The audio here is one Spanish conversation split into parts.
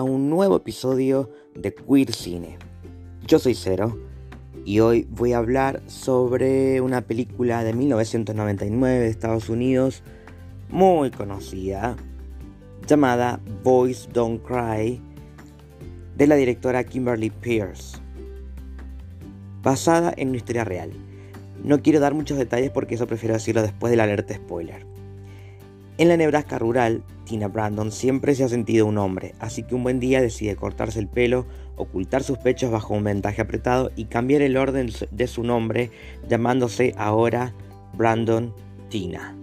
A un nuevo episodio de Queer Cine. Yo soy Cero y hoy voy a hablar sobre una película de 1999 de Estados Unidos muy conocida llamada Boys Don't Cry de la directora Kimberly Pierce, basada en una historia real. No quiero dar muchos detalles porque eso prefiero decirlo después del alerta spoiler. En la Nebraska rural, Tina Brandon siempre se ha sentido un hombre, así que un buen día decide cortarse el pelo, ocultar sus pechos bajo un ventaje apretado y cambiar el orden de su nombre, llamándose ahora Brandon Tina.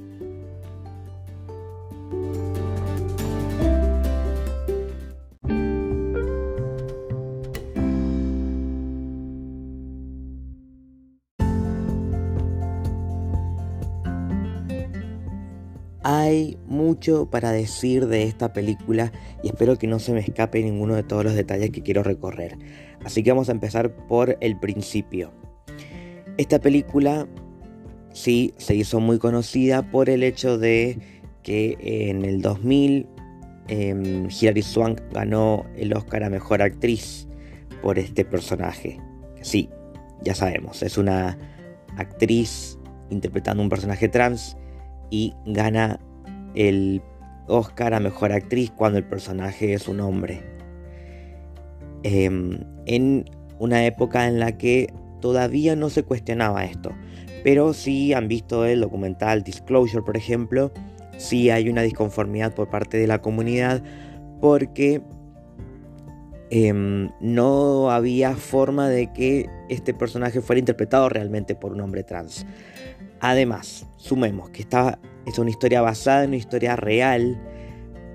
Hay mucho para decir de esta película y espero que no se me escape ninguno de todos los detalles que quiero recorrer. Así que vamos a empezar por el principio. Esta película sí se hizo muy conocida por el hecho de que en el 2000 eh, Hilary Swank ganó el Oscar a Mejor Actriz por este personaje. Sí, ya sabemos, es una actriz interpretando un personaje trans y gana el Oscar a Mejor Actriz cuando el personaje es un hombre. Em, en una época en la que todavía no se cuestionaba esto, pero si han visto el documental Disclosure, por ejemplo, sí hay una disconformidad por parte de la comunidad porque em, no había forma de que este personaje fuera interpretado realmente por un hombre trans. Además, sumemos que esta es una historia basada en una historia real,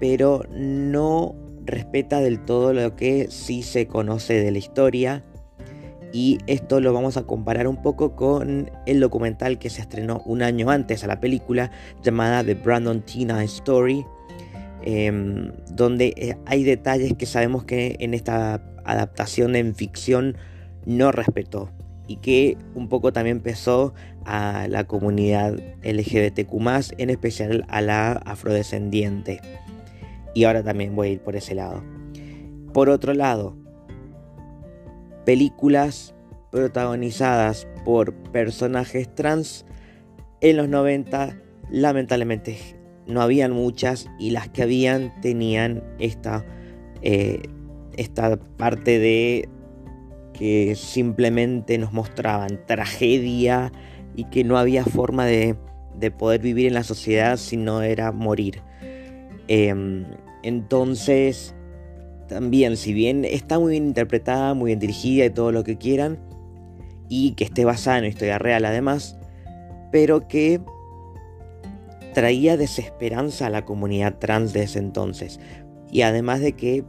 pero no respeta del todo lo que sí se conoce de la historia. Y esto lo vamos a comparar un poco con el documental que se estrenó un año antes a la película llamada The Brandon Tina Story, em, donde eh, hay detalles que sabemos que en esta adaptación en ficción no respetó y que un poco también pesó a la comunidad LGBTQ, en especial a la afrodescendiente. Y ahora también voy a ir por ese lado. Por otro lado, películas protagonizadas por personajes trans en los 90 lamentablemente no habían muchas y las que habían tenían esta, eh, esta parte de que simplemente nos mostraban tragedia y que no había forma de, poder vivir en la sociedad si no era morir. Em, entonces, también, si bien está muy bien interpretada, muy bien dirigida y todo lo que quieran, y que esté basada en una historia real además, pero que traía desesperanza a la comunidad trans de ese entonces. Y además de que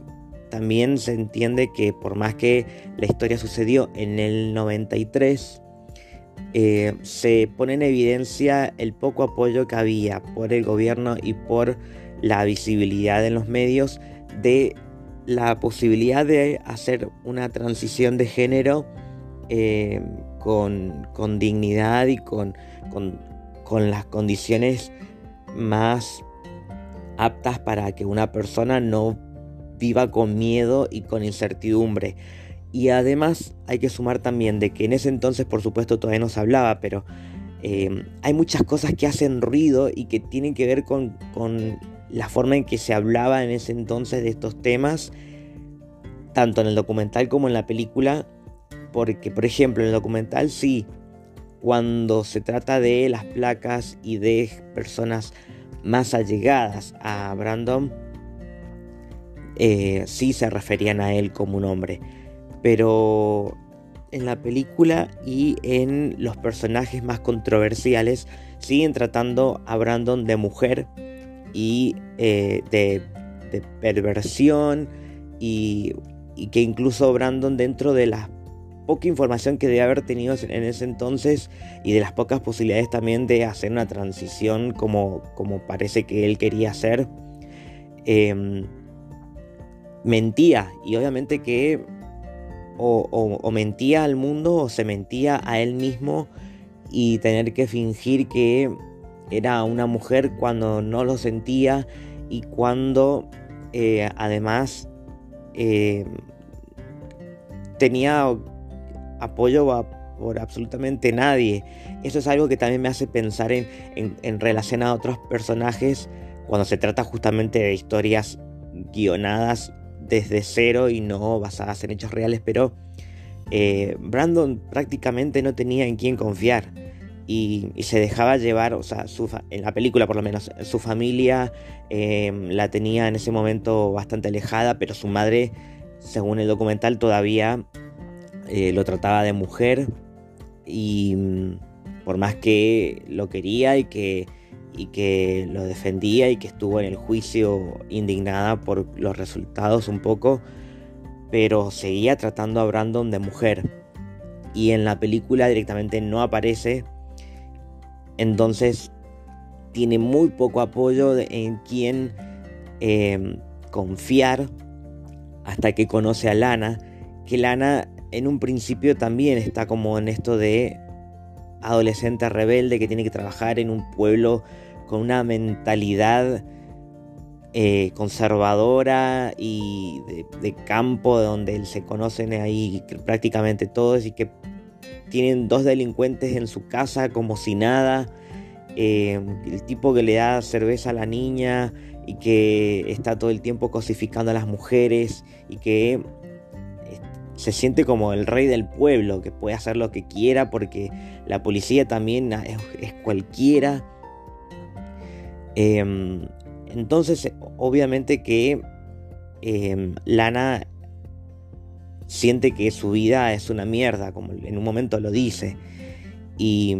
también se entiende que por más que la historia sucedió en el 93, eh, se pone en evidencia el poco apoyo que había por el gobierno y por la visibilidad en los medios de la posibilidad de hacer una transición de género eh, con, dignidad y con, con las condiciones más aptas para que una persona no viva con miedo y con incertidumbre. Y además hay que sumar también de que en ese entonces por supuesto todavía no se hablaba, pero eh, hay muchas cosas que hacen ruido y que tienen que ver con, con la forma en que se hablaba en ese entonces de estos temas, tanto en el documental como en la película, porque por ejemplo en el documental sí, cuando se trata de las placas y de personas más allegadas a Brandon, eh, sí se referían a él como un hombre. Pero en la película y en los personajes más controversiales siguen tratando a Brandon de mujer y eh, de, perversión y, y, que incluso Brandon dentro de la poca información que debe haber tenido en ese entonces y de las pocas posibilidades también de hacer una transición como, como parece que él quería hacer, em, mentía y obviamente que o, mentía al mundo o se mentía a él mismo y tener que fingir que era una mujer cuando no lo sentía y cuando eh, además eh, tenía apoyo por absolutamente nadie. Eso es algo que también me hace pensar en, en, relación a otros personajes cuando se trata justamente de historias guionadas desde cero y no basadas en hechos reales, pero eh, Brandon prácticamente no tenía en quién confiar y, se dejaba llevar, o sea, en la película por lo menos, su familia em, la tenía en ese momento bastante alejada, pero su madre, según el documental, todavía eh, lo trataba de mujer y mm, por más que lo quería y que, y que lo defendía y que estuvo en el juicio indignada por los resultados un poco, pero seguía tratando a Brandon de mujer. Y en la película directamente no aparece entonces tiene muy poco apoyo en quien em, confiar hasta que conoce a Lana, que Lana en un principio también está como en esto de adolescente rebelde que tiene que trabajar en un pueblo con una mentalidad eh, conservadora y de, campo donde se conocen ahí prácticamente todos y que tienen dos delincuentes en su casa como si nada. Eh, el tipo que le da cerveza a la niña y que está todo el tiempo cosificando a las mujeres y que eh, se siente como el rey del pueblo, que puede hacer lo que quiera porque la policía también es, cualquiera. Em, entonces, obviamente que em, Lana siente que su vida es una mierda, como en un momento lo dice. Y,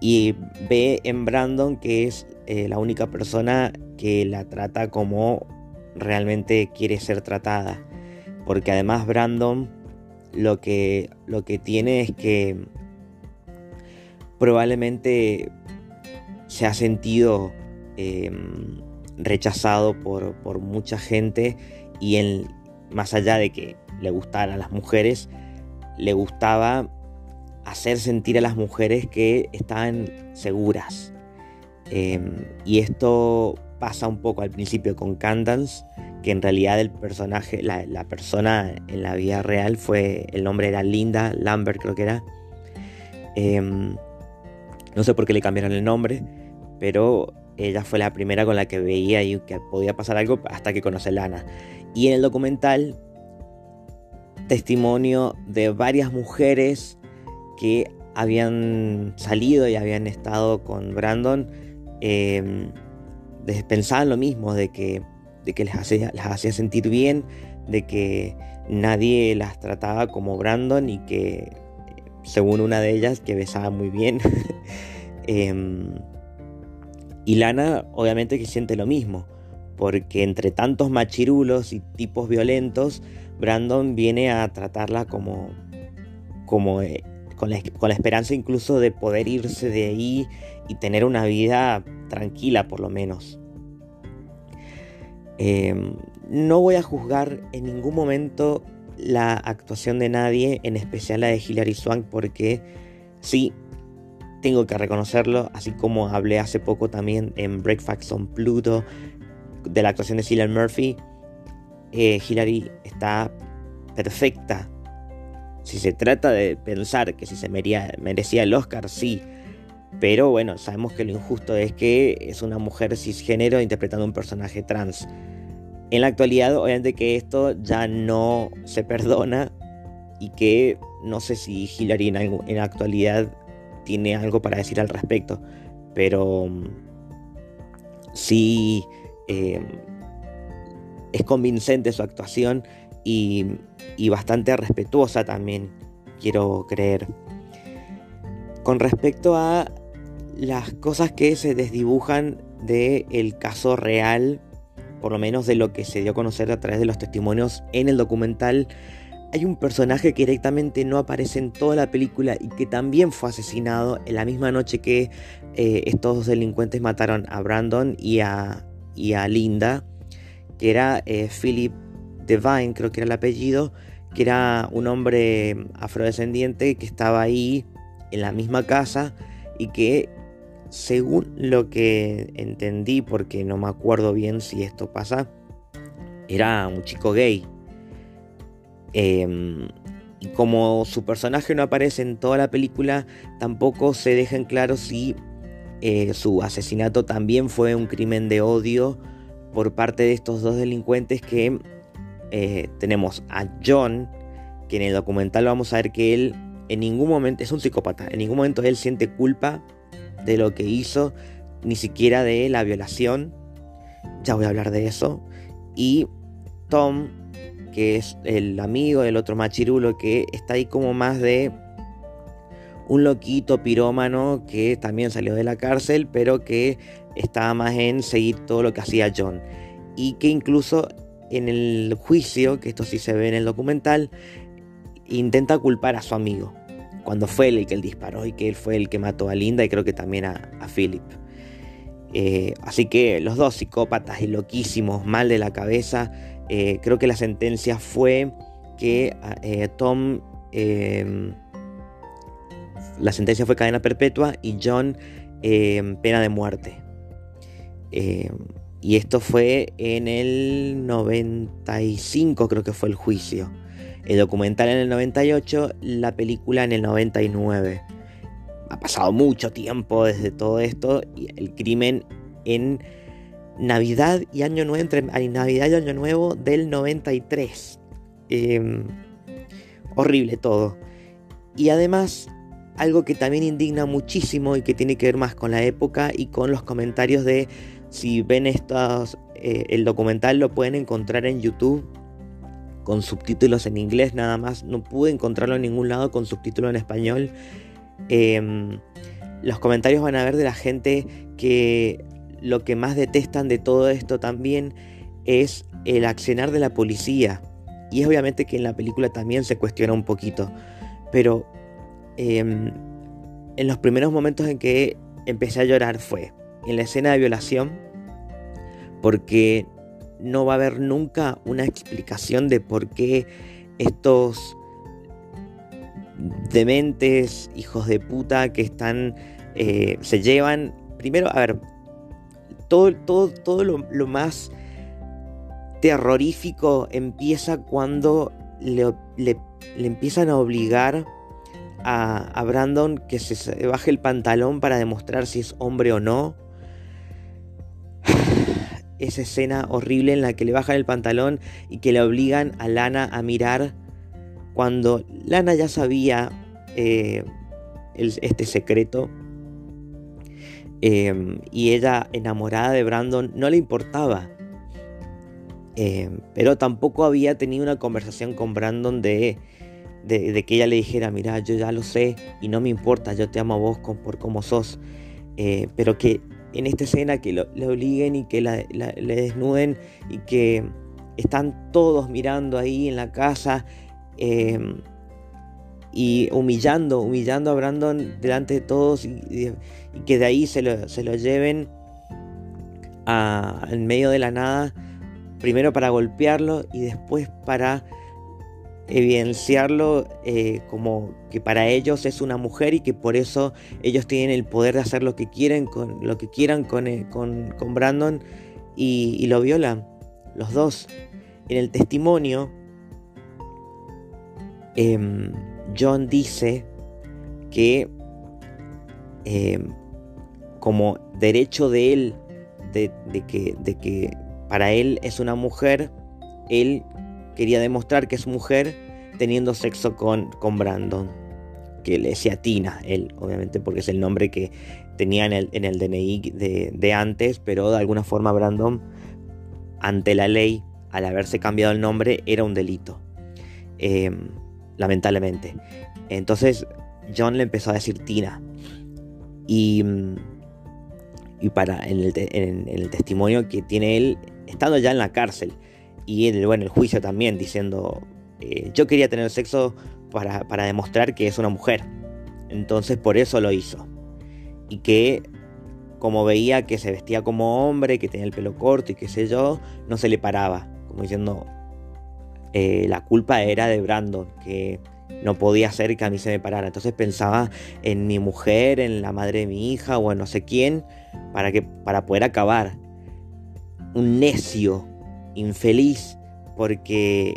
y ve en Brandon que es eh, la única persona que la trata como realmente quiere ser tratada. Porque además Brandon lo que, lo que tiene es que probablemente se ha sentido em, rechazado por, por, mucha gente y en, más allá de que le gustaran las mujeres, le gustaba hacer sentir a las mujeres que estaban seguras. Em, y esto pasa un poco al principio con Candance, que en realidad el personaje, la, persona en la vida real fue, el nombre era Linda Lambert creo que era. Em, no sé por qué le cambiaron el nombre, pero ella fue la primera con la que veía y que podía pasar algo hasta que conoce a Lana. Y en el documental, testimonio de varias mujeres que habían salido y habían estado con Brandon, em, pensaban lo mismo, de que, de que les, hacía, las hacía sentir bien, de que nadie las trataba como Brandon y que, según una de ellas, que besaba muy bien. Em, y Lana obviamente que siente lo mismo, porque entre tantos machirulos y tipos violentos, Brandon viene a tratarla como, como eh, con, la, esperanza incluso de poder irse de ahí y tener una vida tranquila por lo menos. Em, no voy a juzgar en ningún momento la actuación de nadie, en especial la de Hilary Swank, porque sí, tengo que reconocerlo, así como hablé hace poco también en Breakfast on Pluto de la actuación de Cillian Murphy, eh, Hillary está perfecta. Si se trata de pensar que si se merecía, el Oscar, sí. Pero bueno, sabemos que lo injusto es que es una mujer cisgénero interpretando un personaje trans. En la actualidad, obviamente que esto ya no se perdona y que no sé si Hillary en la actualidad tiene algo para decir al respecto, pero mm, sí eh, es convincente su actuación y, bastante respetuosa también, quiero creer. Con respecto a las cosas que se desdibujan del caso real, por lo menos de lo que se dio a conocer a través de los testimonios en el documental, hay un personaje que directamente no aparece en toda la película y que también fue asesinado en la misma noche que eh, estos delincuentes mataron a Brandon y a, y a Linda, que era eh, Philip Devine, creo que era el apellido, que era un hombre afrodescendiente que estaba ahí en la misma casa y que según lo que entendí, porque no me acuerdo bien si esto pasa, era un chico gay. Em, y como su personaje no aparece en toda la película, tampoco se deja en claro si eh, su asesinato también fue un crimen de odio por parte de estos dos delincuentes que eh, tenemos a John, que en el documental vamos a ver que él en ningún momento es un psicópata, en ningún momento él siente culpa de lo que hizo, ni siquiera de la violación. Ya voy a hablar de eso. Y Tom, que es el amigo del otro machirulo, que está ahí como más de un loquito pirómano que también salió de la cárcel, pero que estaba más en seguir todo lo que hacía John. Y que incluso en el juicio, que esto sí se ve en el documental, intenta culpar a su amigo, cuando fue él el que disparó y que él fue el que mató a Linda y creo que también a, Philip. Eh, así que los dos psicópatas y loquísimos, mal de la cabeza, eh, creo que la sentencia fue que eh, Tom em, la sentencia fue cadena perpetua y John eh, pena de muerte. Eh, y esto fue en el 95, creo que fue el juicio. El documental en el 98, la película en el 99. Ha pasado mucho tiempo desde todo esto y el crimen en Navidad y Año Nuevo, entre Navidad y Año Nuevo del 93. Em, horrible todo. Y además algo que también indigna muchísimo y que tiene que ver más con la época y con los comentarios de si ven estos, eh, el documental lo pueden encontrar en YouTube con subtítulos en inglés nada más, no pude encontrarlo en ningún lado con subtítulos en español. Em, los comentarios van a ver de la gente que lo que más detestan de todo esto también es el accionar de la policía. Y es obviamente que en la película también se cuestiona un poquito. Pero Em, en los primeros momentos en que empecé a llorar fue en la escena de violación, porque no va a haber nunca una explicación de por qué estos dementes, hijos de puta que están, eh, se llevan, primero, a ver, todo, todo, todo lo, más terrorífico empieza cuando le, le empiezan a obligar a, Brandon que se baje el pantalón para demostrar si es hombre o no. Esa escena horrible en la que le bajan el pantalón y que le obligan a Lana a mirar cuando Lana ya sabía eh, este secreto. Em, y ella, enamorada de Brandon, no le importaba. Em, pero tampoco había tenido una conversación con Brandon de de, que ella le dijera, mira, yo ya lo sé y no me importa, yo te amo a vos por como sos, eh, pero que en esta escena que lo, le obliguen y que le desnuden y que están todos mirando ahí en la casa em, y humillando, humillando a Brandon delante de todos que de ahí se lo, se lo lleven a, en medio de la nada, primero para golpearlo y después para evidenciarlo eh, como que para ellos es una mujer y que por eso ellos tienen el poder de hacer lo que quieren con lo que quieran con, eh, con, Brandon y, lo violan los dos. En el testimonio em, John dice que em, como derecho de él de, que, de que para él es una mujer él quería demostrar que es mujer teniendo sexo con, con Brandon, que le decía Tina, él, obviamente, porque es el nombre que tenía en el, en el DNI de, antes, pero de alguna forma Brandon, ante la ley, al haberse cambiado el nombre, era un delito, em, lamentablemente. Entonces John le empezó a decir Tina. Y, y para en el, testimonio que tiene él, estando ya en la cárcel, y en el, bueno, el juicio también diciendo, eh, yo quería tener sexo para, para demostrar que es una mujer. Entonces por eso lo hizo. Y que como veía que se vestía como hombre, que tenía el pelo corto y qué sé yo, no se le paraba. Como diciendo, eh, la culpa era de Brandon, que, no podía ser que a mí se me parara. Entonces pensaba en mi mujer, en la madre de mi hija o en no sé quién para, que, para poder acabar. Un necio, infeliz, porque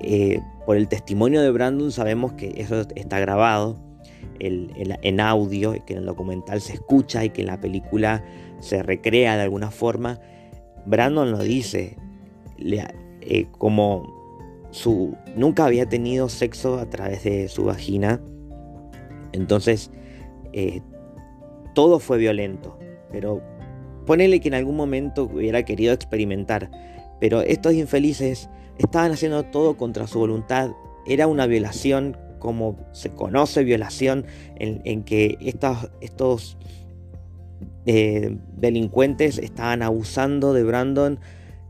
eh, por el testimonio de Brandon sabemos que eso está grabado en audio, que en el documental se escucha y que en la película se recrea de alguna forma. Brandon lo dice, eh, como su, nunca había tenido sexo a través de su vagina, entonces eh, todo fue violento, pero ponele que en algún momento hubiera querido experimentar, pero estos infelices estaban haciendo todo contra su voluntad, era una violación como se conoce violación en, que estos, estos eh, delincuentes estaban abusando de Brandon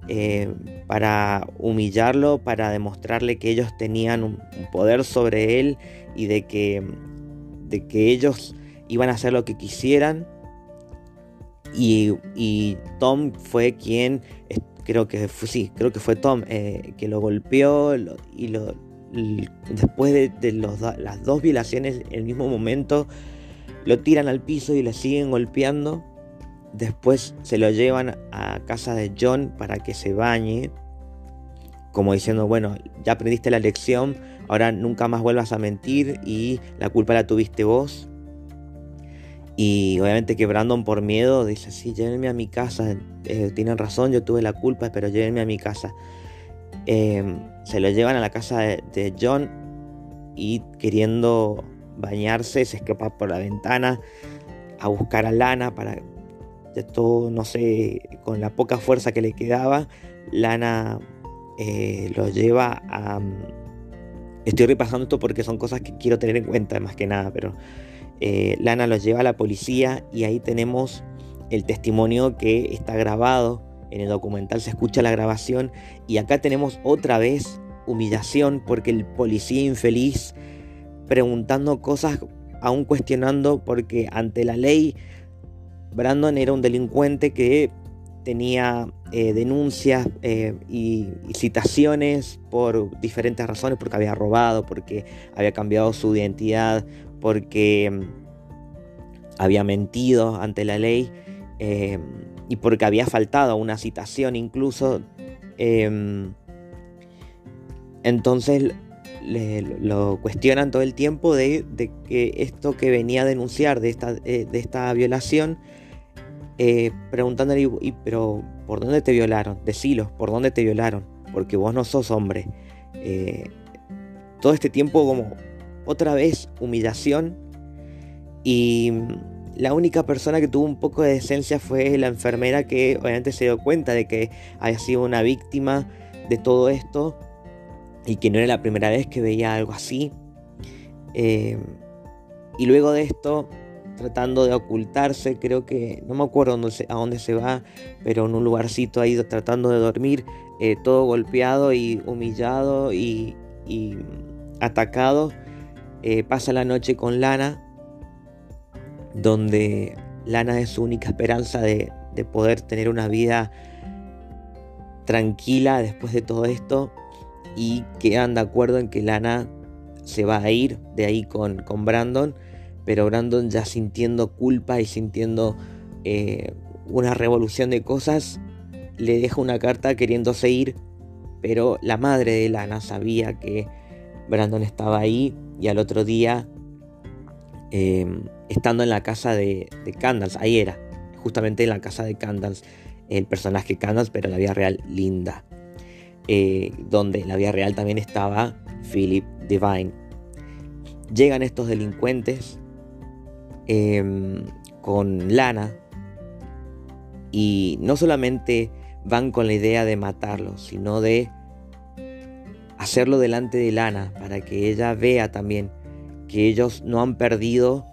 eh, para humillarlo, para demostrarle que ellos tenían un, poder sobre él y de que, de que ellos iban a hacer lo que quisieran. Y, Tom fue quien, creo que fue, sí, creo que fue Tom, eh, que lo golpeó y después de, las dos violaciones en el mismo momento, lo tiran al piso y le siguen golpeando. Después se lo llevan a casa de John para que se bañe. Como diciendo, bueno, ya aprendiste la lección, ahora nunca más vuelvas a mentir y la culpa la tuviste vos. Y obviamente que Brandon por miedo dice, sí, llévenme a mi casa, eh, tienen razón, yo tuve la culpa, pero llévenme a mi casa. Em, se lo llevan a la casa de, John y queriendo bañarse se escapa por la ventana a buscar a Lana para de todo, no sé, con la poca fuerza que le quedaba, Lana eh, lo lleva a... Estoy repasando esto porque son cosas que quiero tener en cuenta más que nada, pero eh, Lana lo lleva a la policía y ahí tenemos el testimonio que está grabado en el documental se escucha la grabación y acá tenemos otra vez humillación porque el policía infeliz preguntando cosas, aún cuestionando porque ante la ley Brandon era un delincuente que tenía eh, denuncias eh, y, citaciones por diferentes razones, porque había robado, porque había cambiado su identidad, porque mm, había mentido ante la ley. Eh, y porque había faltado una citación incluso. Em, entonces lo cuestionan todo el tiempo de, que esto que venía a denunciar de esta, de esta violación, eh, preguntándole, pero ¿por dónde te violaron? Decilo, ¿por dónde te violaron? Porque vos no sos hombre. Eh, todo este tiempo como otra vez humillación y la única persona que tuvo un poco de decencia fue la enfermera que obviamente se dio cuenta de que había sido una víctima de todo esto y que no era la primera vez que veía algo así. Eh, y luego de esto, tratando de ocultarse, creo que, no me acuerdo a dónde se va, pero en un lugarcito ahí tratando de dormir, eh, todo golpeado y humillado y, atacado, eh, pasa la noche con Lana donde Lana es su única esperanza de, poder tener una vida tranquila después de todo esto y quedan de acuerdo en que Lana se va a ir de ahí con, con Brandon, pero Brandon ya sintiendo culpa y sintiendo eh, una revolución de cosas, le deja una carta queriéndose ir, pero la madre de Lana sabía que Brandon estaba ahí y al otro día Em, estando en la casa de, de Candance, ahí era, justamente en la casa de Candance, el personaje Candance, pero la vida real Linda, eh, donde en la vida real también estaba Philip Divine. Llegan estos delincuentes em, con Lana y no solamente van con la idea de matarlo, sino de hacerlo delante de Lana para que ella vea también que ellos no han perdido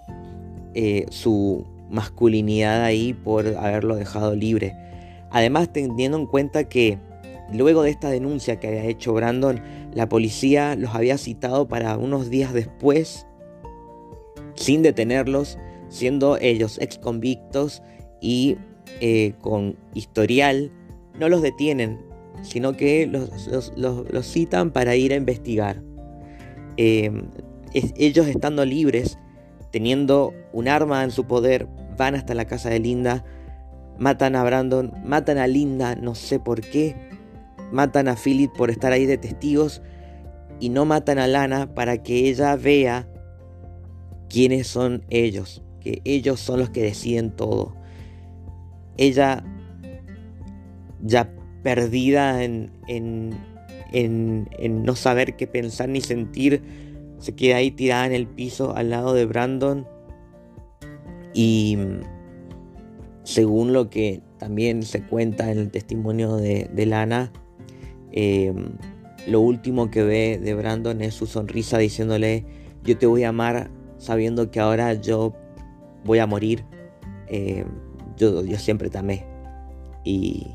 eh, su masculinidad ahí por haberlo dejado libre. Además, teniendo en cuenta que luego de esta denuncia que había hecho Brandon, la policía los había citado para unos días después, sin detenerlos, siendo ellos ex convictos y eh, con historial, no los detienen, sino que los citan para ir a investigar. Em, ellos estando libres, teniendo un arma en su poder, van hasta la casa de Linda, matan a Brandon, matan a Linda, no sé por qué, matan a Philip por estar ahí de testigos y no matan a Lana para que ella vea quiénes son ellos, que ellos son los que deciden todo. Ella ya perdida en, en, en, no saber qué pensar ni sentir, se queda ahí tirada en el piso al lado de Brandon y según lo que también se cuenta en el testimonio de, Lana, em, lo último que ve de Brandon es su sonrisa diciéndole, yo te voy a amar sabiendo que ahora yo voy a morir. Em, yo, yo, siempre te amé. Y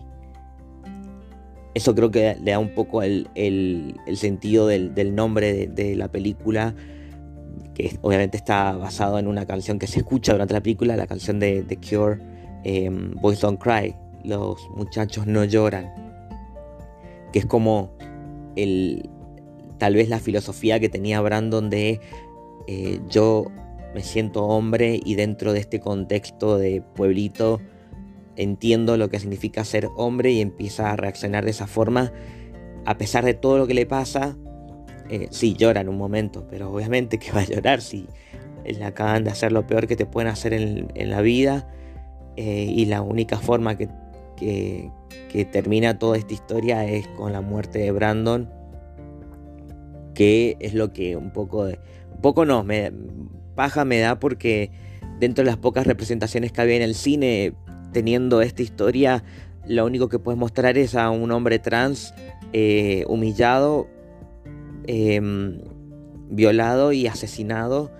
eso creo que le da un poco el, sentido del, nombre de, la película, que obviamente está basado en una canción que se escucha durante la película, la canción de The Cure, em, Boys Don't Cry, los muchachos no lloran, que es como el, tal vez la filosofía que tenía Brandon de eh, yo me siento hombre y dentro de este contexto de pueblito entiendo lo que significa ser hombre y empieza a reaccionar de esa forma a pesar de todo lo que le pasa. Eh, sí, llora en un momento, pero obviamente que va a llorar si le acaban de hacer lo peor que te pueden hacer en, la vida eh, y la única forma que, que, termina toda esta historia es con la muerte de Brandon, que es lo que un poco, de, poco no, me, paja me da porque dentro de las pocas representaciones que había en el cine, teniendo esta historia, lo único que puedes mostrar es a un hombre trans eh, humillado, em, violado y asesinado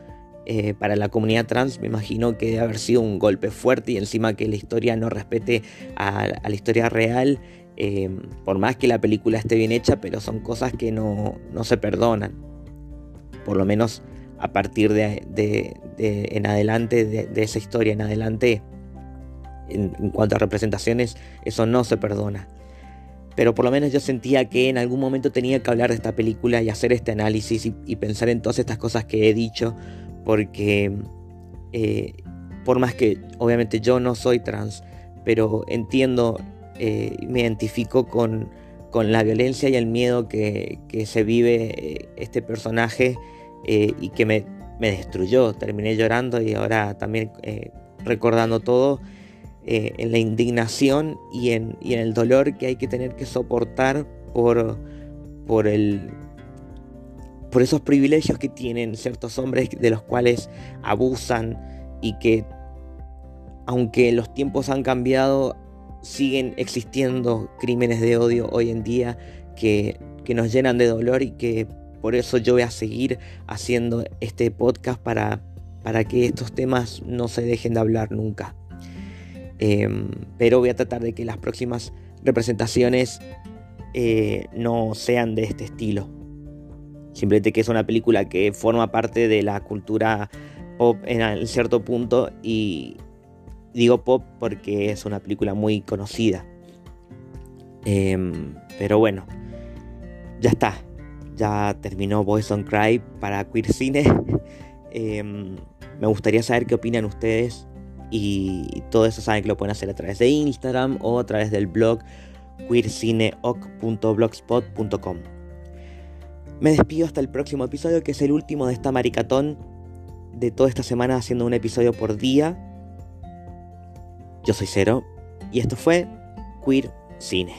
eh, para la comunidad trans me imagino que debe haber sido un golpe fuerte y encima que la historia no respete a, la historia real, eh, por más que la película esté bien hecha, pero son cosas que no, se perdonan. Por lo menos a partir de, en adelante, de, esa historia en adelante, en, cuanto a representaciones, eso no se perdona. Pero por lo menos yo sentía que en algún momento tenía que hablar de esta película y hacer este análisis y, pensar en todas estas cosas que he dicho porque eh, por más que obviamente yo no soy trans, pero entiendo eh, me identifico con, la violencia y el miedo que, se vive eh, este personaje y que me, destruyó. Terminé llorando y ahora también recordando todo en la indignación y en, y en, el dolor que hay que tener que soportar por, por el por esos privilegios que tienen ciertos hombres de los cuales abusan y que aunque los tiempos han cambiado, siguen existiendo crímenes de odio hoy en día que, nos llenan de dolor y que por eso yo voy a seguir haciendo este podcast para, para que estos temas no se dejen de hablar nunca. Em, pero voy a tratar de que las próximas representaciones eh, no sean de este estilo. Simplemente que es una película que forma parte de la cultura pop en cierto punto y digo pop porque es una película muy conocida. Em, pero bueno, ya está. Ya terminó Boys on Cry para Queer Cine. Em, me gustaría saber qué opinan ustedes. Y todo eso saben que lo pueden hacer a través de Instagram o a través del blog queercineoc.blogspot.com. Me despido hasta el próximo episodio, que es el último de esta maricatón de toda esta semana haciendo un episodio por día. Yo soy Cero y esto fue Queer Cine.